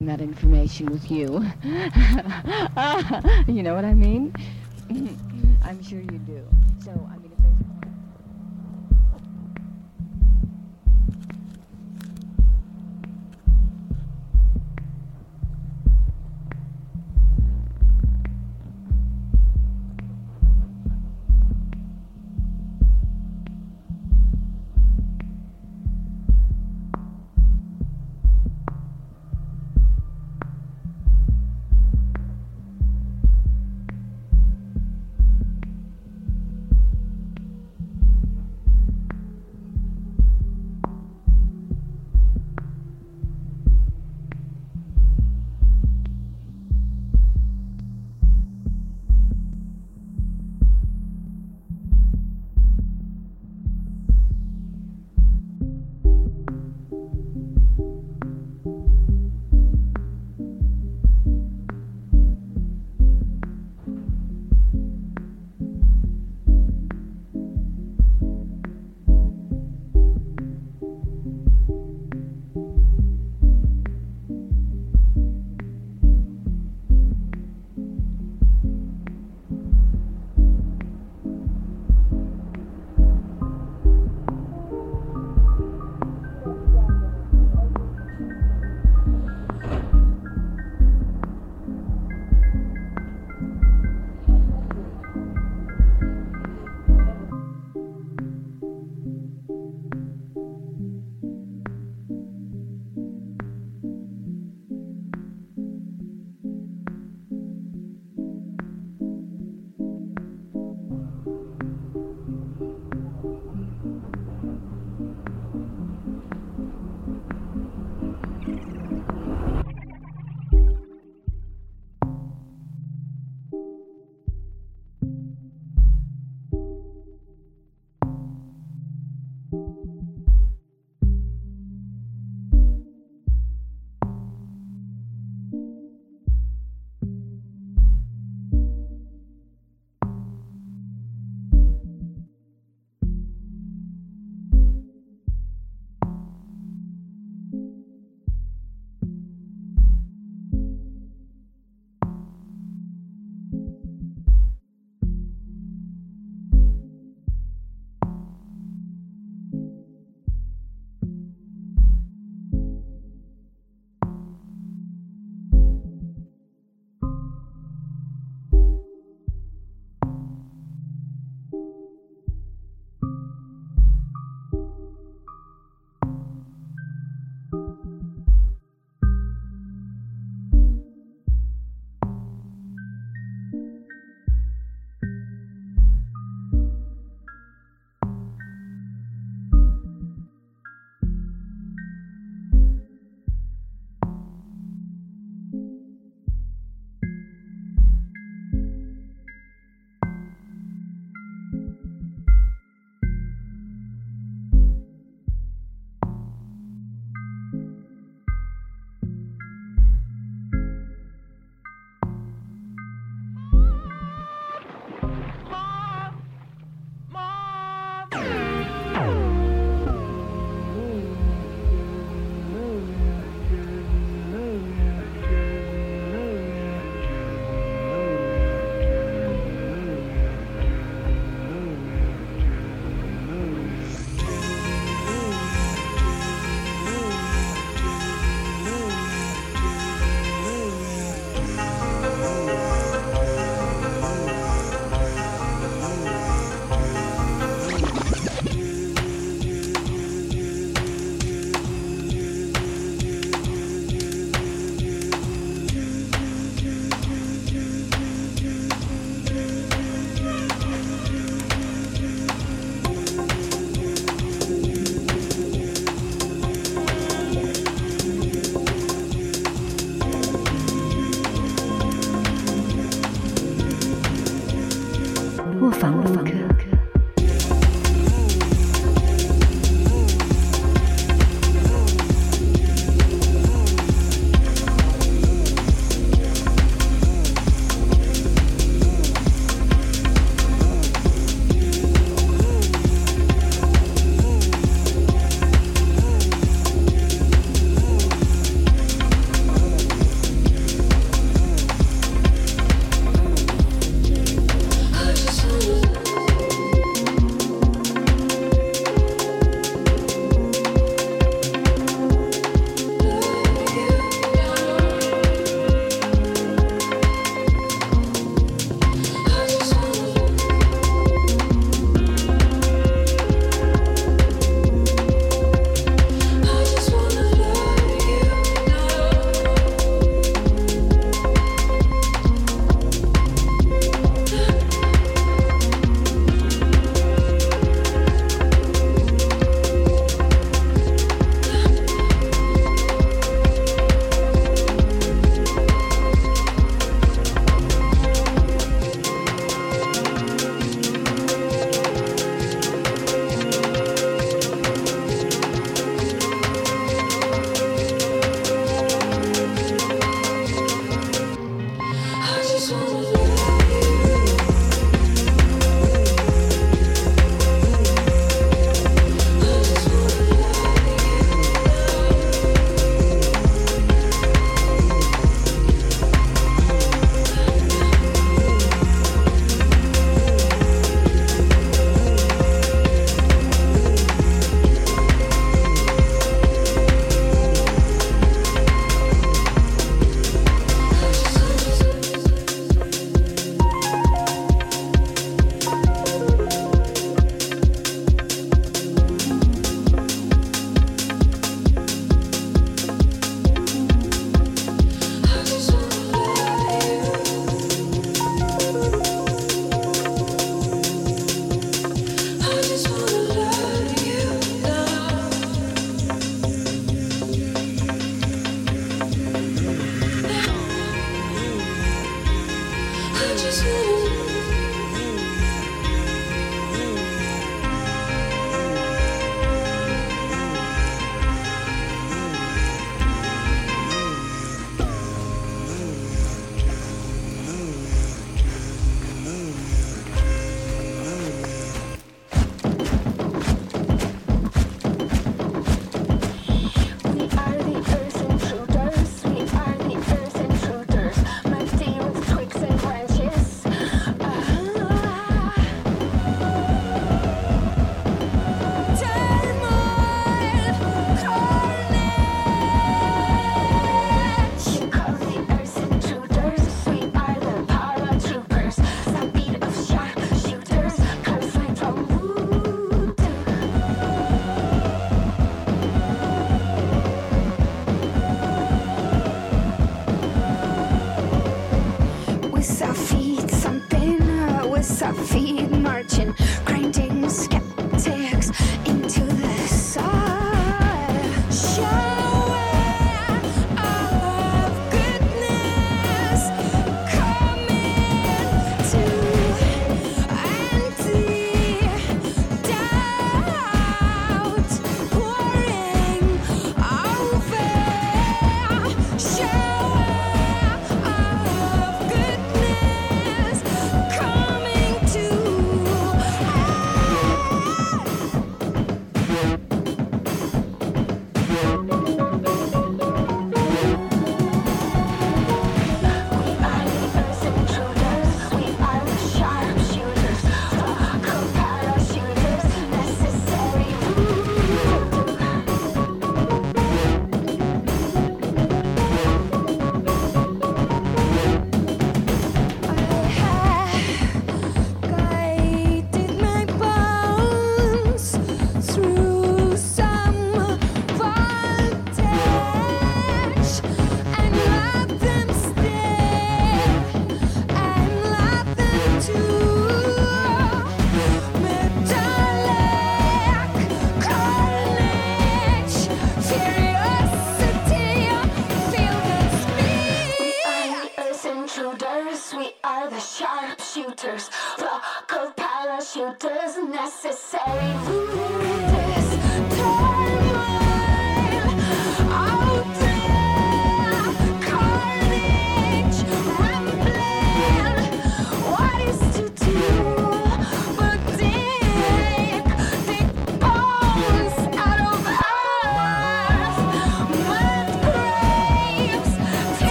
that information with you. you know what I mean? I'm sure you do. So, I mean,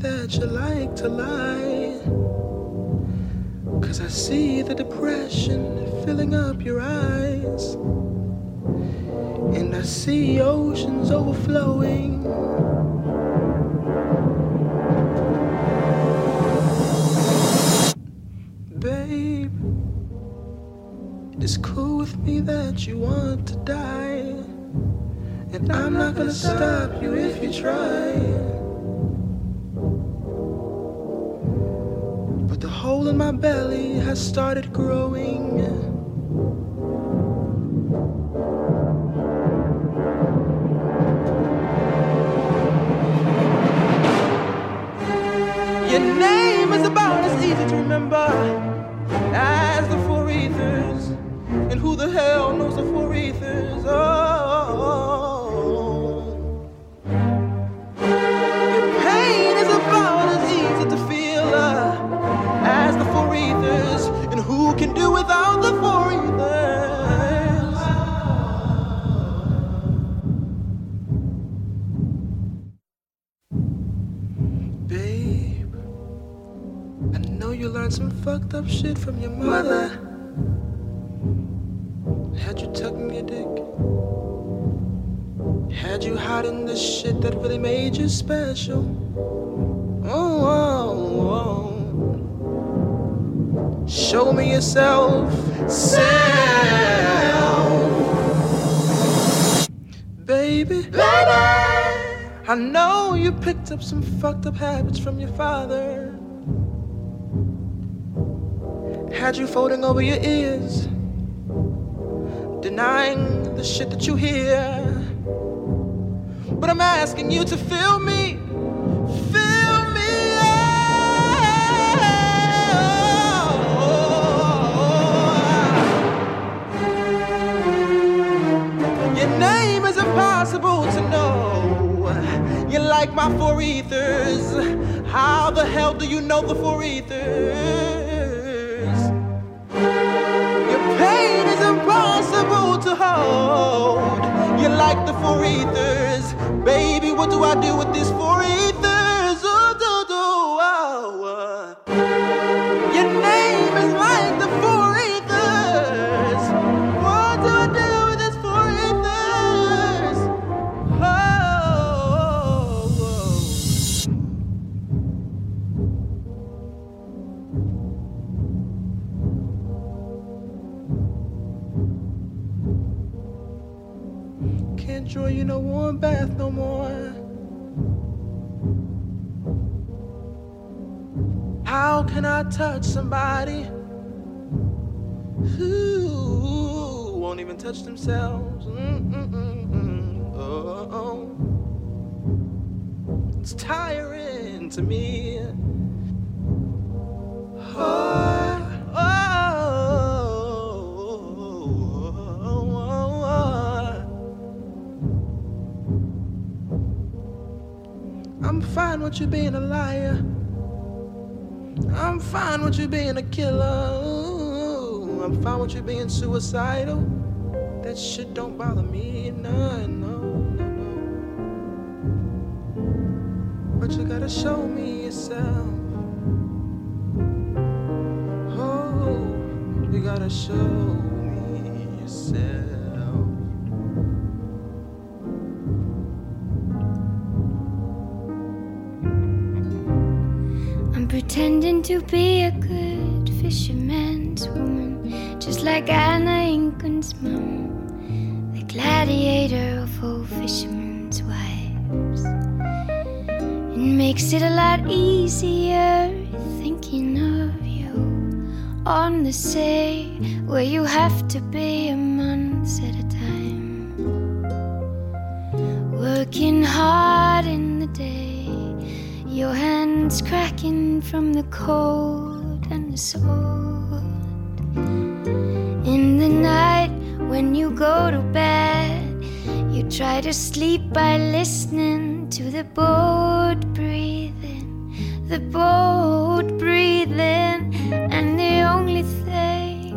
that you like to lie. Cause I see the depression filling up your eyes. And I see oceans overflowing. Babe, it's cool with me that you want to die. And I'm not gonna stop you if you try. Hole in my belly has started growing. Your name is about as easy to remember as the four ethers. And who the hell knows the four ethers? Oh. Fucked up shit from your mother. Had you tucking your dick? Had you hiding the shit that really made you special? Oh, oh, oh. Show me yourself, self. Baby, baby. I know you picked up some fucked up habits from your father. Had you folding over your ears, denying the shit that you hear. But I'm asking you to feel me, feel me. oh. Your name is impossible to know. You like my four ethers. How the hell do you know the four ethers? Your pain is impossible to hold. You're like the four ethers. Baby, what do I do with these four ethers? How can I touch somebody who won't even touch themselves? Oh, it's tiring to me. Oh oh oh, oh, oh, oh. I'm fine with you being a liar. I'm fine with you being a killer. I'm fine with you being suicidal. That shit don't bother me. No, no, no, no. But you gotta show me yourself. Oh, you gotta show me yourself. Pretending to be a good fisherman's woman, just like Anna Ingun's mom, the gladiator of all fishermen's wives. It makes it a lot easier thinking of you on the sea, where you have to be a month at a time, working hard in the day. Your hands cracking from the cold and the sword. In the night when you go to bed, you try to sleep by listening to the boat breathing, the boat breathing, and the only thing,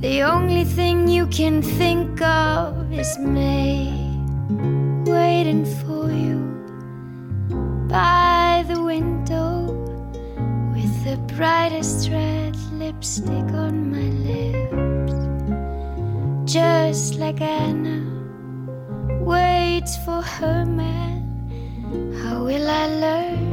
the only thing you can think of is me waiting for you by the window the brightest red lipstick on my lips. Just like Anna waits for her man. How will I learn?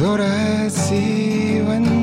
Thought I'd see when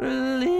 you'll